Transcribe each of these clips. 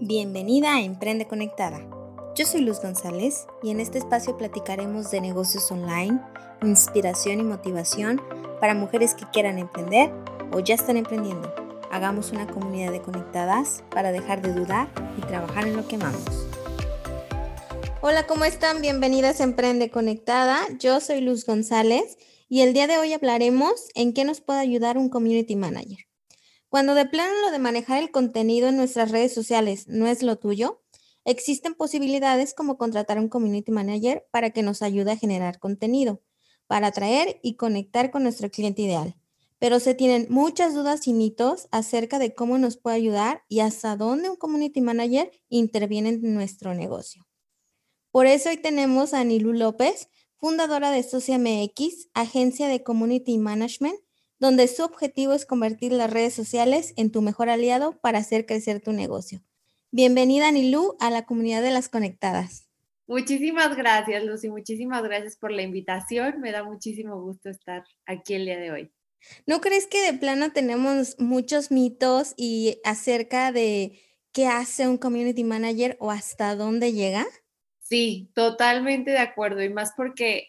Bienvenida a Emprende Conectada. Yo soy Luz González y en este espacio platicaremos de negocios online, inspiración y motivación para mujeres que quieran emprender o ya están emprendiendo. Hagamos una comunidad de conectadas para dejar de dudar y trabajar en lo que amamos. Hola, ¿cómo están? Bienvenidas a Emprende Conectada. Yo soy Luz González y el día de hoy hablaremos en qué nos puede ayudar un community manager. Cuando de plano lo de manejar el contenido en nuestras redes sociales no es lo tuyo, existen posibilidades como contratar un community manager para que nos ayude a generar contenido, para atraer y conectar con nuestro cliente ideal. Pero se tienen muchas dudas y mitos acerca de cómo nos puede ayudar y hasta dónde un community manager interviene en nuestro negocio. Por eso hoy tenemos a Nilu López, fundadora de Socia MX, agencia de community management donde su objetivo es convertir las redes sociales en tu mejor aliado para hacer crecer tu negocio. Bienvenida, Nilu, a la comunidad de las conectadas. Muchísimas gracias, Lucy. Muchísimas gracias por la invitación. Me da muchísimo gusto estar aquí el día de hoy. ¿No crees que de plano tenemos muchos mitos y acerca de qué hace un community manager o hasta dónde llega? Sí, totalmente de acuerdo. Y más porque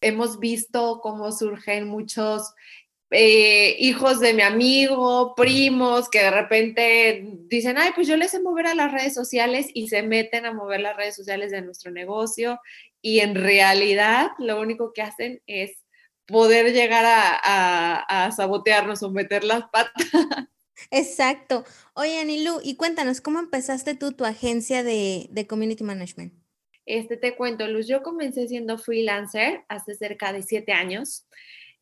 hemos visto cómo surgen muchos eh, hijos de mi amigo, primos, que de repente dicen, ay, pues yo les sé mover a las redes sociales y se meten a mover las redes sociales de nuestro negocio y en realidad lo único que hacen es poder llegar a, sabotearnos o meter las patas. Exacto. Oye, Anilu, y cuéntanos, ¿cómo empezaste tú tu agencia de, de Community Management? Este, te cuento, Luz, yo comencé siendo freelancer hace cerca de siete años.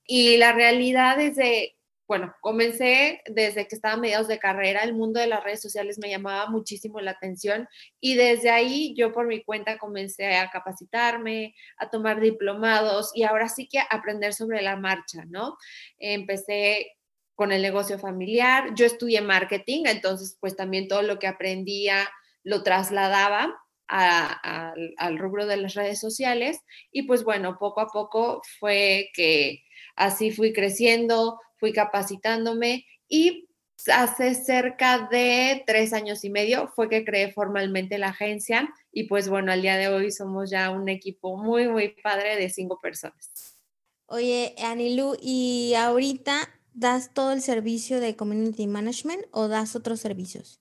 Y la realidad es de, bueno, comencé desde que estaba a mediados de carrera, el mundo de las redes sociales me llamaba muchísimo la atención y desde ahí yo por mi cuenta comencé a capacitarme, a tomar diplomados y ahora sí que aprender sobre la marcha, ¿no? Empecé con el negocio familiar, yo estudié marketing, entonces pues también todo lo que aprendía lo trasladaba al rubro de las redes sociales y pues bueno, poco a poco fue que Así fui creciendo, fui capacitándome y hace cerca de tres años y medio fue que creé formalmente la agencia y pues bueno, al día de hoy somos ya un equipo muy, muy padre de cinco personas. Oye, Anilu, ¿y ahorita das todo el servicio de Community Management o das otros servicios?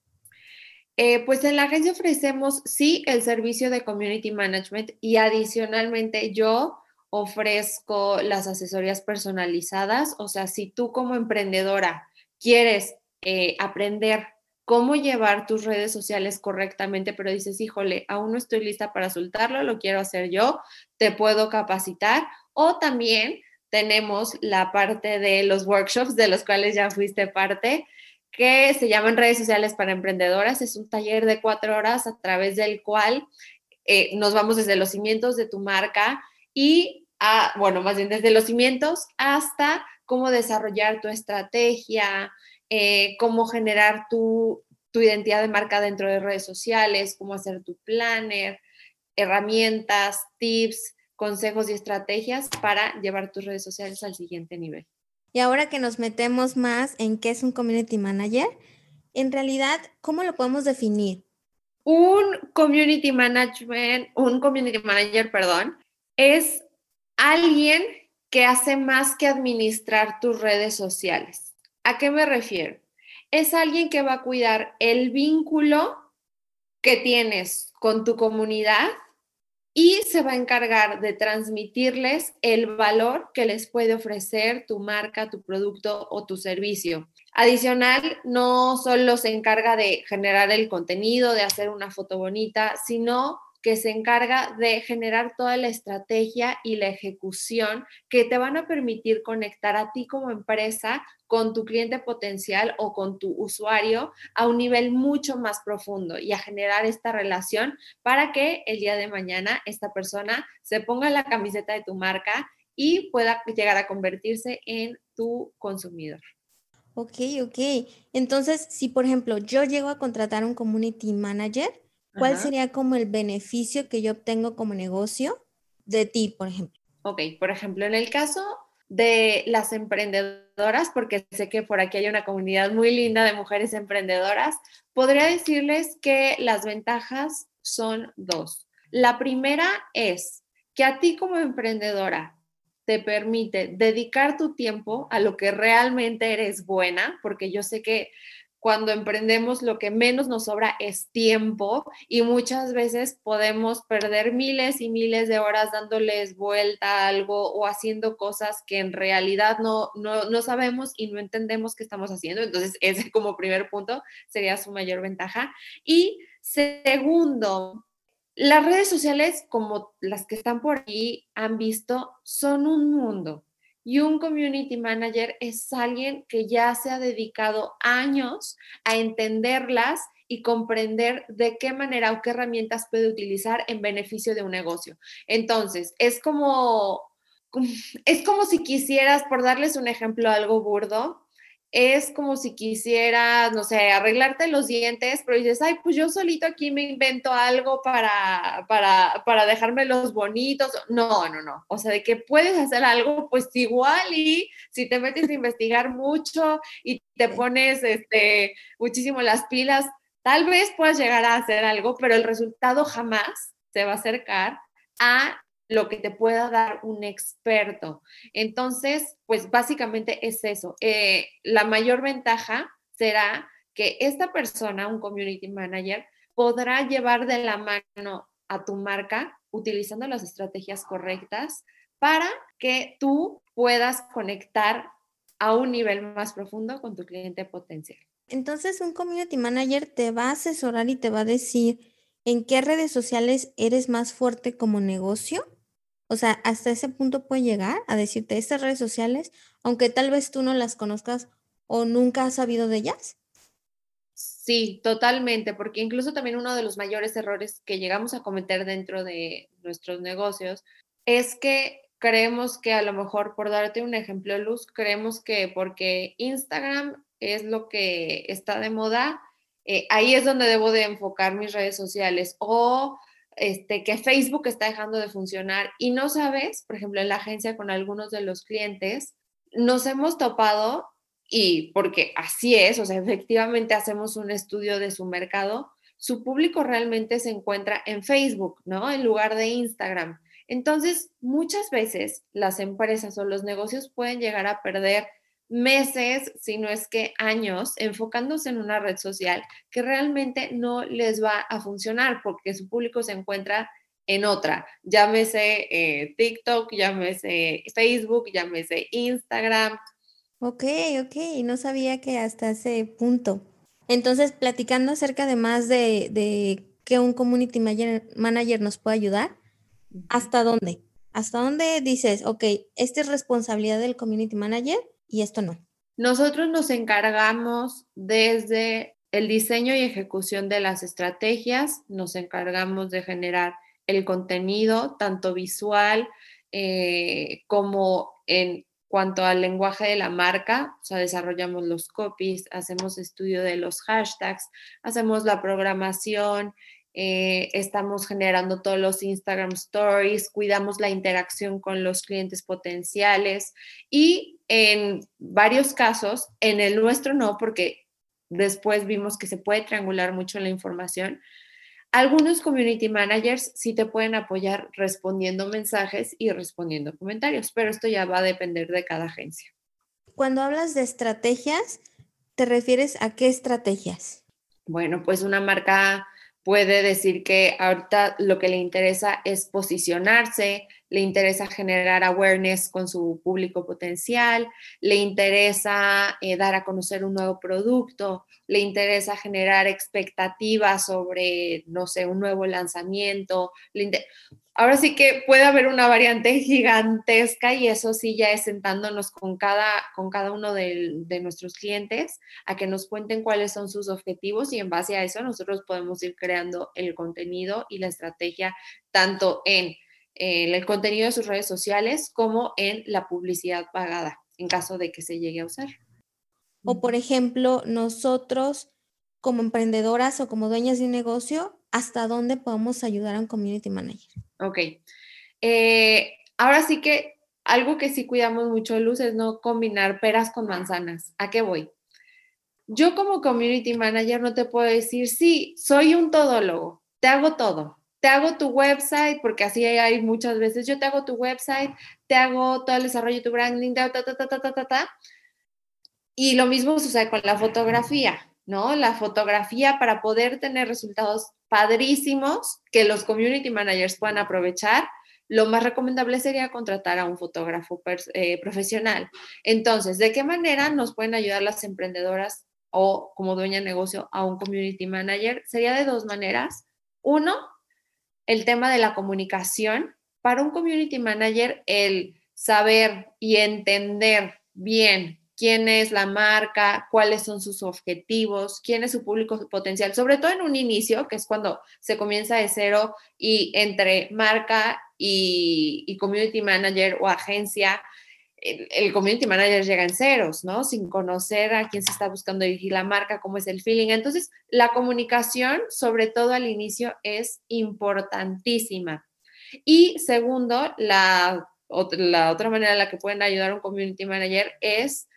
Eh, pues en la agencia ofrecemos sí el servicio de Community Management y adicionalmente yo ofrezco las asesorías personalizadas. O sea, si tú como emprendedora quieres eh, aprender cómo llevar tus redes sociales correctamente, pero dices, híjole, aún no estoy lista para soltarlo, lo quiero hacer yo, te puedo capacitar. O también tenemos la parte de los workshops de los cuales ya fuiste parte, que se llaman redes sociales para emprendedoras. Es un taller de cuatro horas a través del cual eh, nos vamos desde los cimientos de tu marca y bueno, más bien desde los cimientos hasta cómo desarrollar tu estrategia, eh, cómo generar tu, tu identidad de marca dentro de redes sociales, cómo hacer tu planner, herramientas, tips, consejos y estrategias para llevar tus redes sociales al siguiente nivel. Y ahora que nos metemos más en qué es un community manager, en realidad, ¿cómo lo podemos definir? Un community management, un community manager, perdón, es alguien que hace más que administrar tus redes sociales. ¿A qué me refiero? Es alguien que va a cuidar el vínculo que tienes con tu comunidad y se va a encargar de transmitirles el valor que les puede ofrecer tu marca, tu producto o tu servicio. Adicional, no solo se encarga de generar el contenido, de hacer una foto bonita, sino que se encarga de generar toda la estrategia y la ejecución que te van a permitir conectar a ti como empresa con tu cliente potencial o con tu usuario a un nivel mucho más profundo y a generar esta relación para que el día de mañana esta persona se ponga la camiseta de tu marca y pueda llegar a convertirse en tu consumidor. Ok, ok. Entonces, si por ejemplo yo llego a contratar un community manager, ¿Cuál sería como el beneficio que yo obtengo como negocio de ti, por ejemplo? Ok, por ejemplo, en el caso de las emprendedoras, porque sé que por aquí hay una comunidad muy linda de mujeres emprendedoras, podría decirles que las ventajas son dos. La primera es que a ti como emprendedora te permite dedicar tu tiempo a lo que realmente eres buena, porque yo sé que cuando emprendemos lo que menos nos sobra es tiempo y muchas veces podemos perder miles y miles de horas dándoles vuelta a algo o haciendo cosas que en realidad no, no, no sabemos y no entendemos qué estamos haciendo. Entonces, ese como primer punto sería su mayor ventaja. Y segundo, las redes sociales, como las que están por ahí, han visto, son un mundo y un community manager es alguien que ya se ha dedicado años a entenderlas y comprender de qué manera o qué herramientas puede utilizar en beneficio de un negocio. Entonces, es como, es como si quisieras, por darles un ejemplo algo burdo, es como si quisieras, no sé, arreglarte los dientes, pero dices, ay, pues yo solito aquí me invento algo para, para, para dejármelos bonitos. No, no, no. O sea, de que puedes hacer algo, pues igual y si te metes a investigar mucho y te pones este, muchísimo las pilas, tal vez puedas llegar a hacer algo, pero el resultado jamás se va a acercar a lo que te pueda dar un experto. Entonces, pues básicamente es eso. Eh, la mayor ventaja será que esta persona, un community manager, podrá llevar de la mano a tu marca utilizando las estrategias correctas para que tú puedas conectar a un nivel más profundo con tu cliente potencial. Entonces, un community manager te va a asesorar y te va a decir en qué redes sociales eres más fuerte como negocio o sea, hasta ese punto puede llegar a decirte estas redes sociales, aunque tal vez tú no las conozcas o nunca has sabido de ellas. Sí, totalmente, porque incluso también uno de los mayores errores que llegamos a cometer dentro de nuestros negocios es que creemos que a lo mejor, por darte un ejemplo, Luz, creemos que porque Instagram es lo que está de moda, eh, ahí es donde debo de enfocar mis redes sociales o este, que Facebook está dejando de funcionar y no sabes, por ejemplo, en la agencia con algunos de los clientes, nos hemos topado y porque así es, o sea, efectivamente hacemos un estudio de su mercado, su público realmente se encuentra en Facebook, ¿no? En lugar de Instagram. Entonces, muchas veces las empresas o los negocios pueden llegar a perder meses, si no es que años, enfocándose en una red social que realmente no les va a funcionar porque su público se encuentra en otra. Llámese eh, TikTok, llámese Facebook, llámese Instagram. Ok, ok, no sabía que hasta ese punto. Entonces, platicando acerca de más de, de que un community manager nos puede ayudar, ¿hasta dónde? ¿Hasta dónde dices, ok, esta es responsabilidad del community manager? Y esto no? Nosotros nos encargamos desde el diseño y ejecución de las estrategias, nos encargamos de generar el contenido, tanto visual eh, como en cuanto al lenguaje de la marca, o sea, desarrollamos los copies, hacemos estudio de los hashtags, hacemos la programación, eh, estamos generando todos los Instagram Stories, cuidamos la interacción con los clientes potenciales y en varios casos, en el nuestro no, porque después vimos que se puede triangular mucho la información. Algunos community managers sí te pueden apoyar respondiendo mensajes y respondiendo comentarios, pero esto ya va a depender de cada agencia. Cuando hablas de estrategias, ¿te refieres a qué estrategias? Bueno, pues una marca puede decir que ahorita lo que le interesa es posicionarse, le interesa generar awareness con su público potencial, le interesa eh, dar a conocer un nuevo producto, le interesa generar expectativas sobre, no sé, un nuevo lanzamiento. Ahora sí que puede haber una variante gigantesca y eso sí ya es sentándonos con cada, con cada uno de, nuestros clientes a que nos cuenten cuáles son sus objetivos y en base a eso nosotros podemos ir creando el contenido y la estrategia tanto en, en el contenido de sus redes sociales como en la publicidad pagada en caso de que se llegue a usar. O por ejemplo, nosotros como emprendedoras o como dueñas de un negocio, ¿hasta dónde podemos ayudar a un community manager? Ok. Eh, ahora sí que algo que sí cuidamos mucho, Luz, es no combinar peras con manzanas. ¿A qué voy? Yo como community manager no te puedo decir, sí, soy un todólogo, te hago todo. Te hago tu website, porque así hay muchas veces, yo te hago tu website, te hago todo el desarrollo de tu branding, ta, ta, ta, ta, ta, ta, ta. Y lo mismo sucede con la fotografía, ¿no? La fotografía para poder tener resultados padrísimos que los community managers puedan aprovechar, lo más recomendable sería contratar a un fotógrafo eh, profesional. Entonces, ¿de qué manera nos pueden ayudar las emprendedoras o como dueña de negocio a un community manager? Sería de dos maneras. Uno, el tema de la comunicación. Para un community manager, el saber y entender bien quién es la marca, cuáles son sus objetivos, quién es su público potencial, sobre todo en un inicio, que es cuando se comienza de cero y entre marca y, community manager o agencia, el, community manager llega en ceros, ¿no? Sin conocer a quién se está buscando dirigir la marca, cómo es el feeling. Entonces, la comunicación, sobre todo al inicio, es importantísima. Y segundo, la, la otra manera en la que pueden ayudar a un community manager es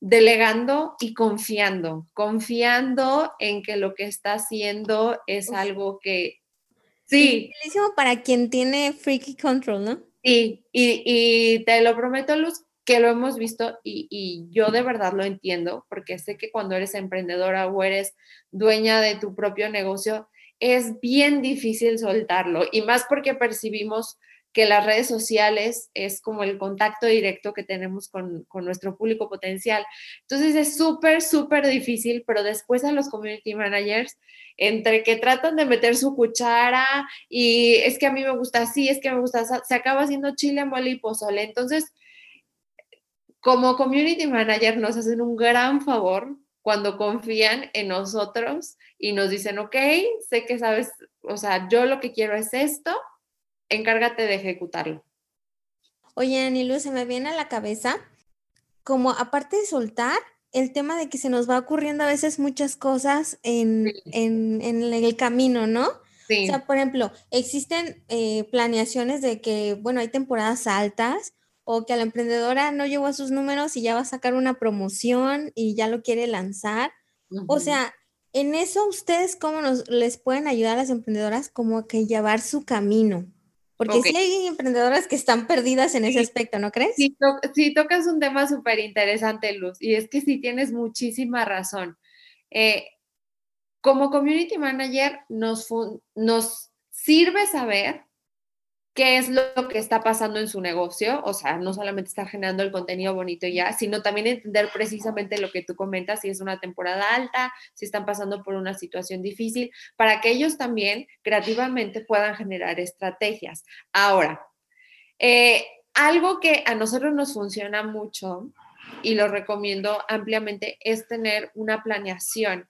delegando y confiando, confiando en que lo que está haciendo es algo que sí. para quien tiene freaky control, ¿no? Sí, y, te lo prometo, Luz, que lo hemos visto y, y, yo de verdad lo entiendo, porque sé que cuando eres emprendedora o eres dueña de tu propio negocio, es bien difícil soltarlo y más porque percibimos que las redes sociales es como el contacto directo que tenemos con, nuestro público potencial. Entonces es súper, súper difícil, pero después a los community managers, entre que tratan de meter su cuchara y es que a mí me gusta así, es que me gusta, se acaba haciendo chile, mole y pozole. Entonces, como community manager nos hacen un gran favor cuando confían en nosotros y nos dicen, ok, sé que sabes, o sea, yo lo que quiero es esto, encárgate de ejecutarlo. Oye, Anilu, se me viene a la cabeza, como aparte de soltar, el tema de que se nos va ocurriendo a veces muchas cosas en, el camino, ¿no? Sí. O sea, por ejemplo, existen eh, planeaciones de que, bueno, hay temporadas altas o que a la emprendedora no llegó a sus números y ya va a sacar una promoción y ya lo quiere lanzar. O sea, en eso ustedes cómo nos les pueden ayudar a las emprendedoras como que llevar su camino. Porque sí hay emprendedoras que están perdidas en ese aspecto, ¿no crees? Sí, tocas un tema súper interesante, Luz, y es que sí tienes muchísima razón. Eh, como community manager nos, nos sirve saber qué es lo que está pasando en su negocio, o sea, no solamente estar generando el contenido bonito ya, sino también entender precisamente lo que tú comentas, si es una temporada alta, si están pasando por una situación difícil, para que ellos también creativamente puedan generar estrategias. Ahora, eh, algo que a nosotros nos funciona mucho y lo recomiendo ampliamente es tener una planeación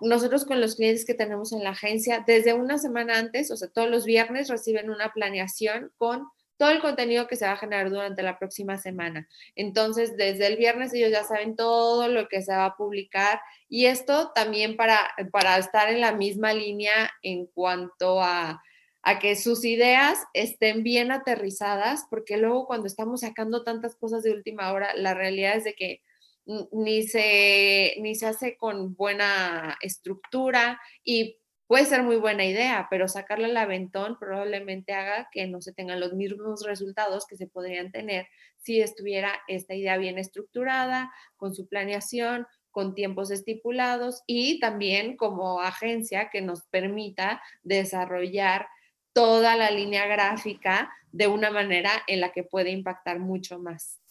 nosotros con los clientes que tenemos en la agencia, desde una semana antes, o sea, todos los viernes reciben una planeación con todo el contenido que se va a generar durante la próxima semana. Entonces, desde el viernes ellos ya saben todo lo que se va a publicar y esto también para, para estar en la misma línea en cuanto a, a que sus ideas estén bien aterrizadas, porque luego cuando estamos sacando tantas cosas de última hora, la realidad es de que ni se, ni se hace con buena estructura y puede ser muy buena idea, pero sacarle al aventón probablemente haga que no se tengan los mismos resultados que se podrían tener si estuviera esta idea bien estructurada, con su planeación, con tiempos estipulados y también como agencia que nos permita desarrollar toda la línea gráfica de una manera en la que puede impactar mucho más.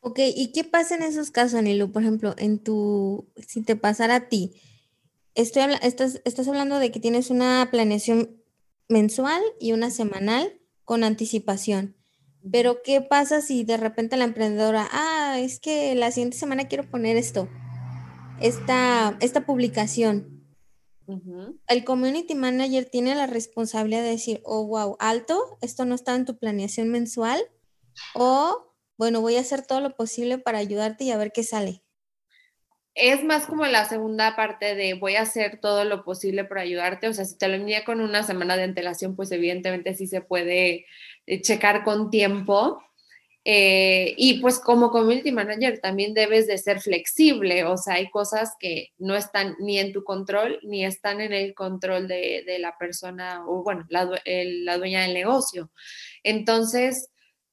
Ok, ¿y qué pasa en esos casos, Anilu? Por ejemplo, en tu, si te pasara a ti, estoy estás, estás hablando de que tienes una planeación mensual y una semanal con anticipación. Pero ¿qué pasa si de repente la emprendedora, ah, es que la siguiente semana quiero poner esto, esta, esta publicación? El community manager tiene la responsabilidad de decir, oh, wow, alto, esto no está en tu planeación mensual, o bueno, voy a hacer todo lo posible para ayudarte y a ver qué sale. Es más como la segunda parte de voy a hacer todo lo posible para ayudarte. O sea, si te lo envía con una semana de antelación, pues evidentemente sí se puede eh, checar con tiempo. Eh, y pues como community manager también debes de ser flexible, o sea, hay cosas que no están ni en tu control ni están en el control de, la persona o bueno, la, la dueña del negocio. Entonces,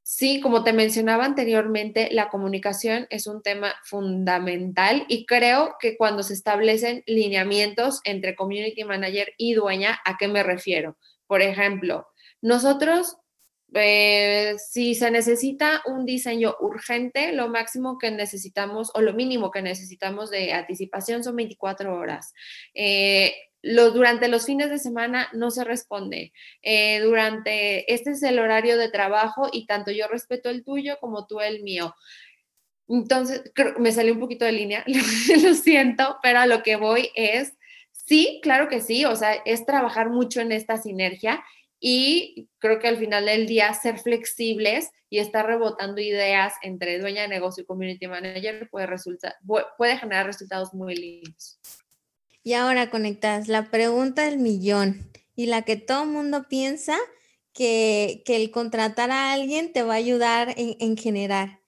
Sí, como te mencionaba anteriormente, la comunicación es un tema fundamental y creo que cuando se establecen lineamientos entre community manager y dueña, ¿a qué me refiero? Por ejemplo, nosotros, eh, si se necesita un diseño urgente, lo máximo que necesitamos o lo mínimo que necesitamos de anticipación son 24 horas. Eh, durante los fines de semana no se responde. Eh, durante, este es el horario de trabajo y tanto yo respeto el tuyo como tú el mío. Entonces, me salió un poquito de línea, lo siento, pero a lo que voy es, sí, claro que sí, o sea, es trabajar mucho en esta sinergia y creo que al final del día ser flexibles y estar rebotando ideas entre dueña de negocio y community manager puede, puede generar resultados muy lindos. Y ahora conectas la pregunta del millón y la que todo mundo piensa que, el contratar a alguien te va a ayudar en, generar.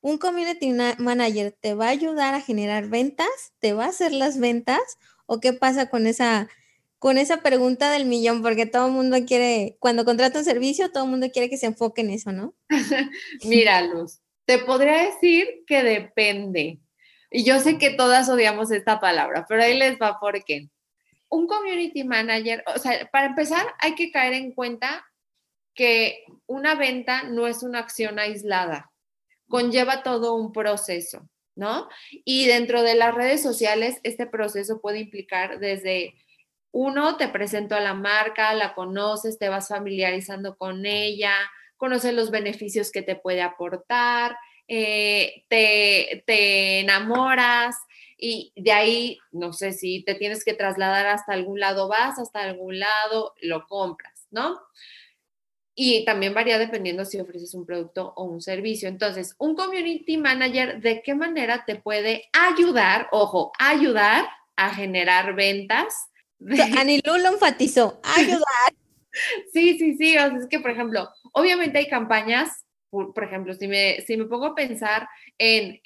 ¿Un community manager te va a ayudar a generar ventas? ¿Te va a hacer las ventas? ¿O qué pasa con esa, con esa pregunta del millón? Porque todo el mundo quiere, cuando contrata un servicio, todo el mundo quiere que se enfoque en eso, ¿no? Mira, Luz, te podría decir que depende. Y yo sé que todas odiamos esta palabra, pero ahí les va por qué. Un community manager, o sea, para empezar, hay que caer en cuenta que una venta no es una acción aislada, conlleva todo un proceso, ¿no? Y dentro de las redes sociales, este proceso puede implicar desde uno, te presento a la marca, la conoces, te vas familiarizando con ella, conoces los beneficios que te puede aportar, eh, te, enamoras y de ahí, no sé si te tienes que trasladar hasta algún lado, vas hasta algún lado, lo compras, ¿no? Y también varía dependiendo si ofreces un producto o un servicio. Entonces, un community manager, ¿de qué manera te puede ayudar, ojo, ayudar a generar ventas? Anilú lo enfatizó, ayudar. sí, sí, sí. O sea, es que, por ejemplo, obviamente hay campañas por, ejemplo, si me, si me pongo a pensar en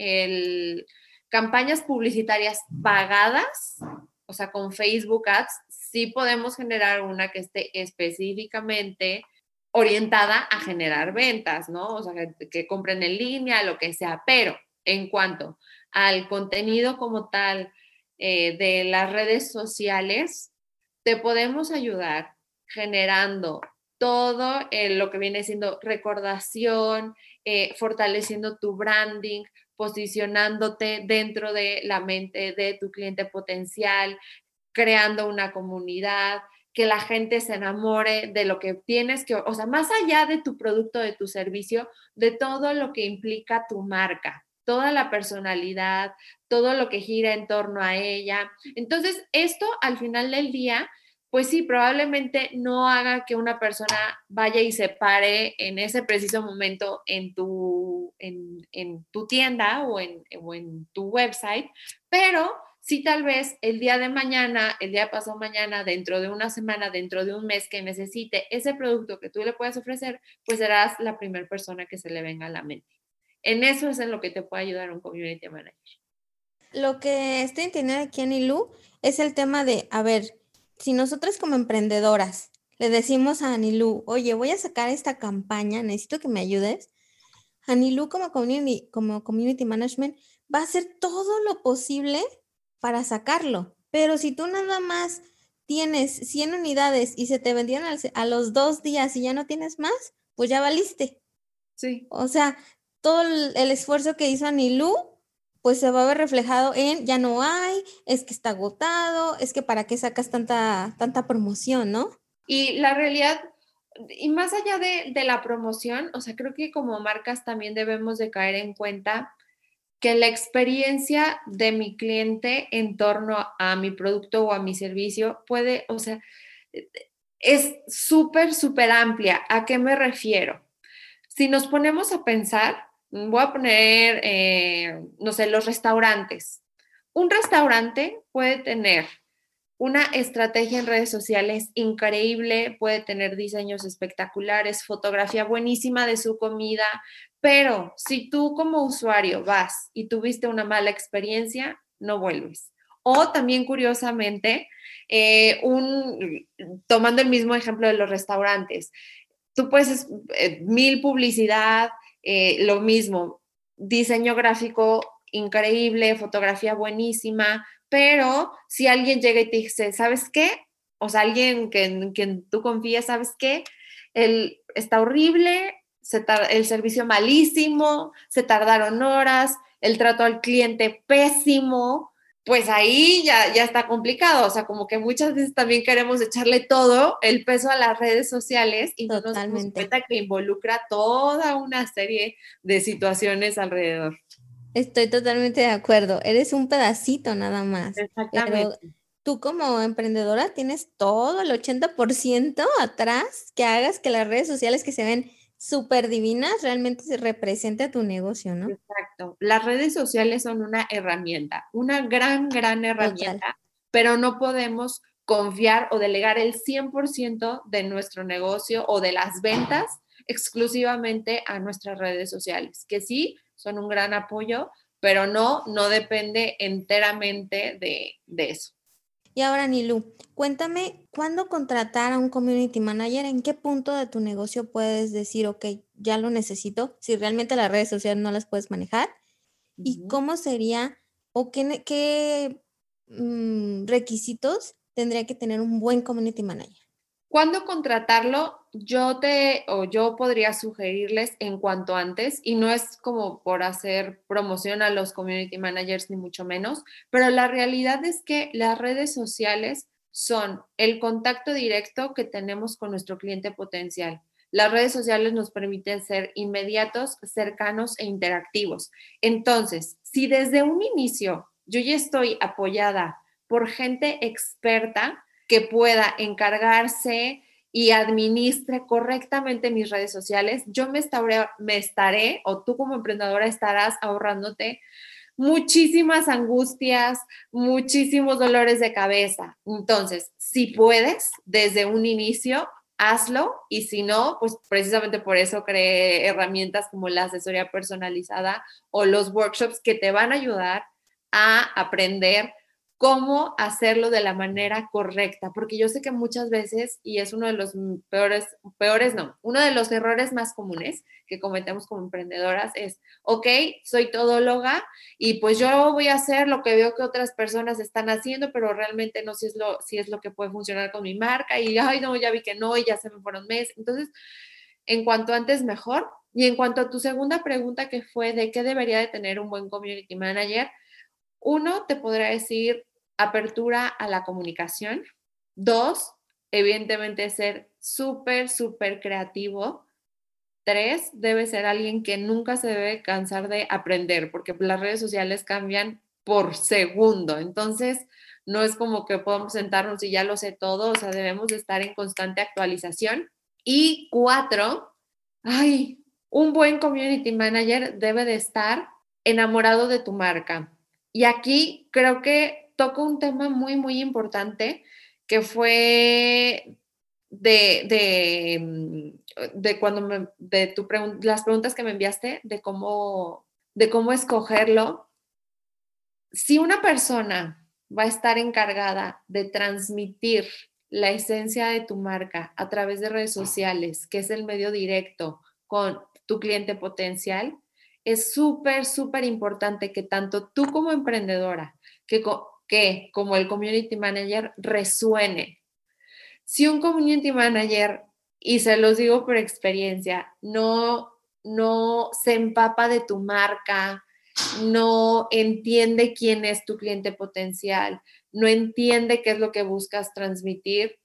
campañas publicitarias pagadas, o sea, con Facebook Ads, sí podemos generar una que esté específicamente orientada a generar ventas, ¿no? O sea, que, compren en línea, lo que sea, pero en cuanto al contenido como tal eh, de las redes sociales, te podemos ayudar generando todo eh, lo que viene siendo recordación, eh, fortaleciendo tu branding, posicionándote dentro de la mente de tu cliente potencial, creando una comunidad, que la gente se enamore de lo que tienes que, o sea, más allá de tu producto, de tu servicio, de todo lo que implica tu marca, toda la personalidad, todo lo que gira en torno a ella. Entonces, esto al final del día pues sí, probablemente no haga que una persona vaya y se pare en ese preciso momento en tu, en, tu tienda o en, o en tu website, pero sí tal vez el día de mañana, el día pasado mañana, dentro de una semana, dentro de un mes que necesite ese producto que tú le puedas ofrecer, pues serás la primera persona que se le venga a la mente. En eso es en lo que te puede ayudar un community manager. Lo que estoy entendiendo aquí en Ilu es el tema de, a ver, si nosotras como emprendedoras le decimos a Anilú, oye, voy a sacar esta campaña, necesito que me ayudes, Anilú como community, como community management va a hacer todo lo posible para sacarlo. Pero si tú nada más tienes 100 unidades y se te vendieron a los dos días y ya no tienes más, pues ya valiste. Sí. O sea, todo el, esfuerzo que hizo Anilú pues se va a ver reflejado en ya no hay, es que está agotado, es que para qué sacas tanta, tanta promoción, ¿no? Y la realidad, y más allá de, de, la promoción, o sea, creo que como marcas también debemos de caer en cuenta que la experiencia de mi cliente en torno a mi producto o a mi servicio puede, o sea, es súper, súper amplia. ¿A qué me refiero? Si nos ponemos a pensar, voy a poner, eh, no sé, los restaurantes. Un restaurante puede tener una estrategia en redes sociales increíble, puede tener diseños espectaculares, fotografía buenísima de su comida, Pero si tú como usuario vas y tuviste una mala experiencia, no vuelves. O también curiosamente, eh, un, tomando el mismo ejemplo de los restaurantes, tú puedes, eh, mil publicidad, eh, lo mismo, diseño gráfico increíble, fotografía buenísima, pero si alguien llega y te dice, ¿sabes qué? O sea, alguien que, en quien tú confías, ¿sabes qué? El, está horrible, el servicio malísimo, se tardaron horas, el trato al cliente pésimo, pues ahí ya, ya está complicado. O sea, como que muchas veces también queremos echarle todo el peso a las redes sociales y no nos damos cuenta que involucra toda una serie de situaciones alrededor. Estoy totalmente de acuerdo. Eres un pedacito nada más. Exactamente. tú como emprendedora tienes todo el 80% atrás que hagas que las redes sociales que se ven súper divinas realmente se represente a tu negocio, ¿no? Exacto. Las redes sociales son una herramienta, una gran, gran herramienta, pero no podemos confiar o delegar el 100% de nuestro negocio o de las ventas exclusivamente a nuestras redes sociales, que sí son un gran apoyo, pero no, no depende enteramente de, de eso. Y ahora, Nilu, cuéntame, ¿cuándo contratar a un community manager? ¿En qué punto de tu negocio puedes decir, ok, ya lo necesito? Si realmente las redes sociales no las puedes manejar. ¿Y cómo sería o qué, qué mm, requisitos tendría que tener un buen community manager? ¿Cuándo contratarlo? Yo te o yo podría sugerirles en cuanto antes y no es como por hacer promoción a los community managers ni mucho menos, pero la realidad es que las redes sociales son el contacto directo que tenemos con nuestro cliente potencial. Las redes sociales nos permiten ser inmediatos, cercanos e interactivos. Entonces, si desde un inicio yo ya estoy apoyada por gente experta, que pueda encargarse y administre correctamente mis redes sociales, yo me estaré, me estaré, o tú como emprendedora estarás ahorrándote muchísimas angustias, muchísimos dolores de cabeza. Entonces, si puedes, desde un inicio, hazlo y si no, pues precisamente por eso creé herramientas como la asesoría personalizada o los workshops que te van a ayudar a aprender cómo hacerlo de la manera correcta, porque yo sé que muchas veces, y es uno de los peores, peores no, uno de los errores más comunes que cometemos como emprendedoras es, ok, soy todóloga y pues yo voy a hacer lo que veo que otras personas están haciendo, pero realmente no sé si es lo, si es lo que puede funcionar con mi marca y, ay, no, ya vi que no y ya se me fueron meses. Entonces, en cuanto antes, mejor. Y en cuanto a tu segunda pregunta que fue de qué debería de tener un buen community manager, uno te podrá decir apertura a la comunicación. Dos, evidentemente ser súper, súper creativo. Tres, debe ser alguien que nunca se debe cansar de aprender, porque las redes sociales cambian por segundo. Entonces, no es como que podamos sentarnos y ya lo sé todo, o sea, debemos de estar en constante actualización. Y cuatro, ay, un buen community manager debe de estar enamorado de tu marca. Y aquí creo que toco un tema muy, muy importante que fue de, de, mm, de cuando me, de tu las preguntas que me enviaste de cómo, de cómo escogerlo. Si una persona va a estar encargada de transmitir la esencia de tu marca a través de redes sociales, que es el medio directo con tu cliente potencial, es súper, súper importante que tanto tú como emprendedora, que, que como el community manager resuene. Si un community manager, y se los digo por experiencia, no, no se empapa de tu marca, no entiende quién es tu cliente potencial, no entiende qué es lo que buscas transmitir,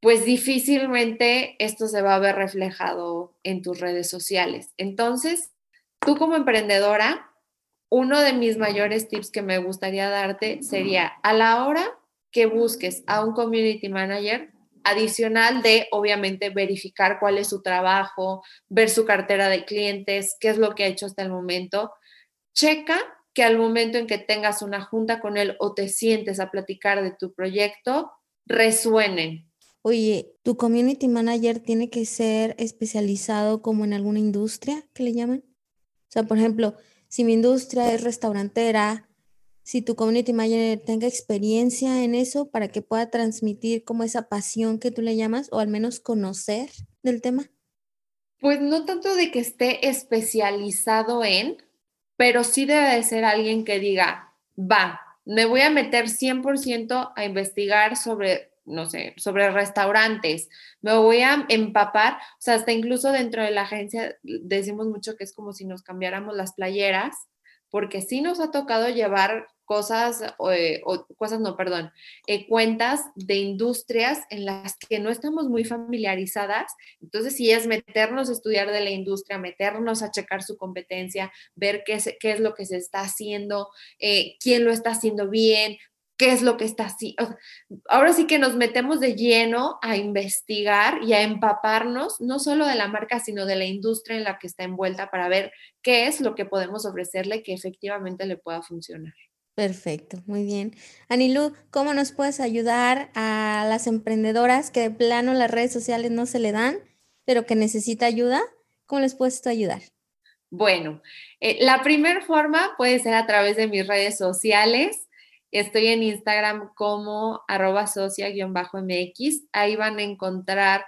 pues difícilmente esto se va a ver reflejado en tus redes sociales. Entonces, tú como emprendedora, uno de mis mayores tips que me gustaría darte sería a la hora que busques a un community manager, adicional de, obviamente, verificar cuál es su trabajo, ver su cartera de clientes, qué es lo que ha hecho hasta el momento, checa que al momento en que tengas una junta con él o te sientes a platicar de tu proyecto, resuenen. Oye, ¿tu community manager tiene que ser especializado como en alguna industria que le llaman? sea, por ejemplo, si mi industria es restaurantera, si tu community manager tenga experiencia en eso para que pueda transmitir como esa pasión que tú le llamas o al menos conocer del tema? Pues no tanto de que esté especializado en, pero sí debe de ser alguien que diga, va, me voy a meter 100% a investigar sobre, no sé, sobre restaurantes, me voy a empapar, o sea, hasta incluso dentro de la agencia decimos mucho que es como si nos cambiáramos las playeras, porque sí nos ha tocado llevar cosas, eh, o, cosas no, perdón, eh, cuentas de industrias en las que no estamos muy familiarizadas. Entonces, sí es meternos a estudiar de la industria, meternos a checar su competencia, ver qué es, qué es lo que se está haciendo, eh, quién lo está haciendo bien, qué es lo que está así. Ahora sí que nos metemos de lleno a investigar y a empaparnos, no solo de la marca, sino de la industria en la que está envuelta para ver qué es lo que podemos ofrecerle que efectivamente le pueda funcionar. Perfecto, muy bien. Anilu, ¿cómo nos puedes ayudar a las emprendedoras que de plano las redes sociales no se le dan, pero que necesita ayuda? ¿Cómo les puedes ayudar? Bueno, eh, la primera forma puede ser a través de mis redes sociales. Estoy en Instagram como arroba socia-mx. Ahí van a encontrar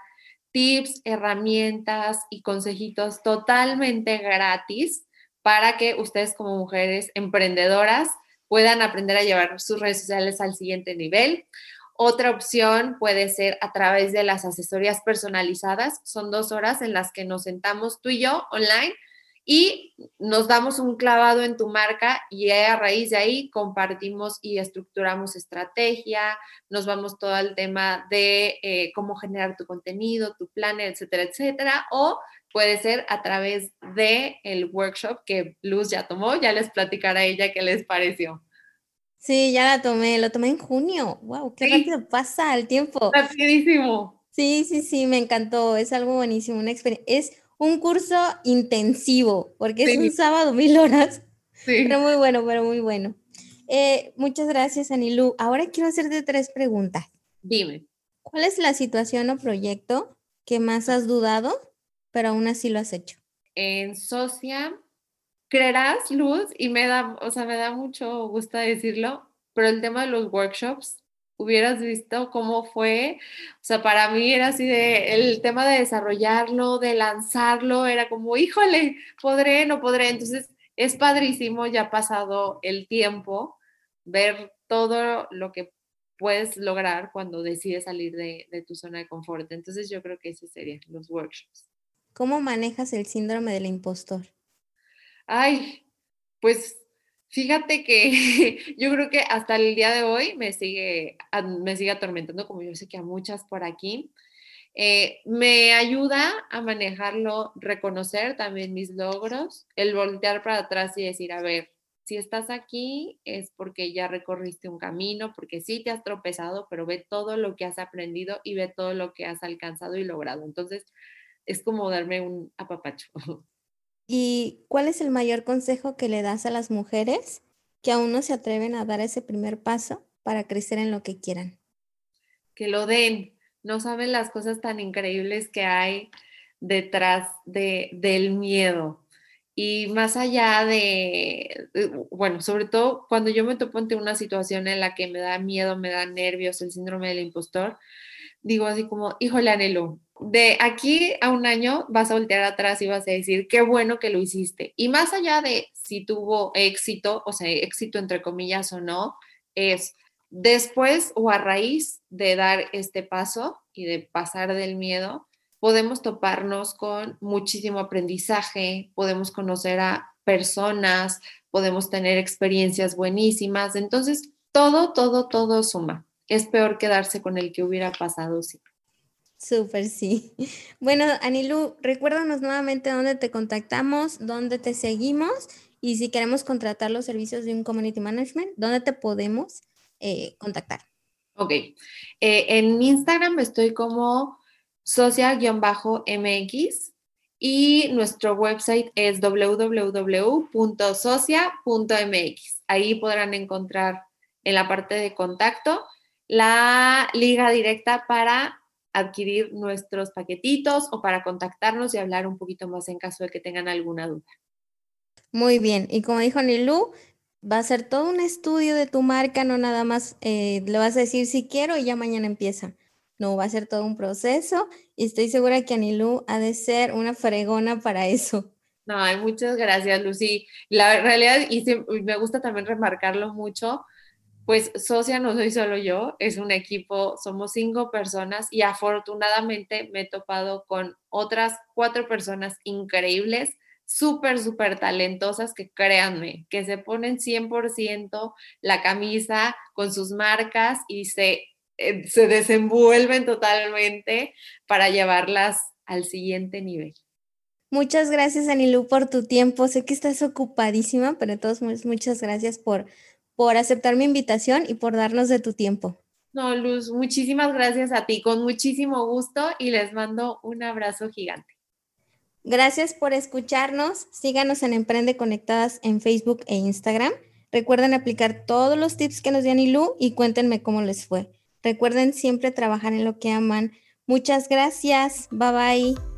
tips, herramientas y consejitos totalmente gratis para que ustedes como mujeres emprendedoras puedan aprender a llevar sus redes sociales al siguiente nivel. Otra opción puede ser a través de las asesorías personalizadas. Son dos horas en las que nos sentamos tú y yo online y nos damos un clavado en tu marca y a raíz de ahí compartimos y estructuramos estrategia, nos vamos todo al tema de eh, cómo generar tu contenido, tu plan, etcétera, etcétera, o puede ser a través de el workshop que Luz ya tomó, ya les platicará ella qué les pareció. Sí, ya la tomé, lo tomé en junio. Wow, qué rápido pasa el tiempo. Rapidísimo. Sí, sí, sí, me encantó, es algo buenísimo, una experiencia. Es un curso intensivo, porque es un sábado mil horas. Sí. Pero muy bueno, pero muy bueno. Eh, muchas gracias, Anilu. Ahora quiero hacerte tres preguntas. Dime. ¿Cuál es la situación o proyecto que más has dudado, pero aún así lo has hecho? En Socia, creerás, Luz, y me da, o sea, me da mucho gusto decirlo, pero el tema de los workshops hubieras visto cómo fue, o sea, para mí era así de, el tema de desarrollarlo, de lanzarlo, era como, híjole, podré, no podré, entonces es padrísimo, ya ha pasado el tiempo, ver todo lo que puedes lograr cuando decides salir de, de tu zona de confort. Entonces yo creo que ese serían los workshops. ¿Cómo manejas el síndrome del impostor? Ay, pues Fíjate que yo creo que hasta el día de hoy me sigue, me sigue atormentando, como yo sé que a muchas por aquí. Eh, me ayuda a manejarlo, reconocer también mis logros, el voltear para atrás y decir, a ver, si estás aquí es porque ya recorriste un camino, porque sí te has tropezado, pero ve todo lo que has aprendido y ve todo lo que has alcanzado y logrado. Entonces, es como darme un apapacho. ¿Y cuál es el mayor consejo que le das a las mujeres que aún no se atreven a dar ese primer paso para crecer en lo que quieran? Que lo den. No saben las cosas tan increíbles que hay detrás de, del miedo. Y más allá de, bueno, sobre todo cuando yo me topo ante una situación en la que me da miedo, me da nervios, el síndrome del impostor, digo así como, híjole, anhelo, de aquí a un año vas a voltear atrás y vas a decir, qué bueno que lo hiciste. Y más allá de si tuvo éxito, o sea, éxito entre comillas o no, es después o a raíz de dar este paso y de pasar del miedo, podemos toparnos con muchísimo aprendizaje, podemos conocer a personas, podemos tener experiencias buenísimas. Entonces, todo, todo, todo suma. Es peor quedarse con el que hubiera pasado, sí. Súper, sí. Bueno, Anilu, recuérdanos nuevamente dónde te contactamos, dónde te seguimos y si queremos contratar los servicios de un community management, ¿dónde te podemos eh, contactar? Ok. Eh, en Instagram estoy como socia-mx y nuestro website es www.socia.mx. Ahí podrán encontrar en la parte de contacto la liga directa para adquirir nuestros paquetitos o para contactarnos y hablar un poquito más en caso de que tengan alguna duda. Muy bien, y como dijo Nilu, va a ser todo un estudio de tu marca, no nada más eh, le vas a decir si quiero y ya mañana empieza. No, va a ser todo un proceso y estoy segura que Anilú ha de ser una fregona para eso. No, muchas gracias, Lucy. La realidad, y me gusta también remarcarlo mucho, pues socia no soy solo yo, es un equipo, somos cinco personas y afortunadamente me he topado con otras cuatro personas increíbles, súper, súper talentosas que créanme, que se ponen 100% la camisa con sus marcas y se eh, se desenvuelven totalmente para llevarlas al siguiente nivel. Muchas gracias, Anilú, por tu tiempo. Sé que estás ocupadísima, pero de todos muchas gracias por, por aceptar mi invitación y por darnos de tu tiempo. No, Luz, muchísimas gracias a ti, con muchísimo gusto y les mando un abrazo gigante. Gracias por escucharnos. Síganos en Emprende Conectadas en Facebook e Instagram. Recuerden aplicar todos los tips que nos dio Anilú y cuéntenme cómo les fue. Recuerden siempre trabajar en lo que aman. Muchas gracias. Bye bye.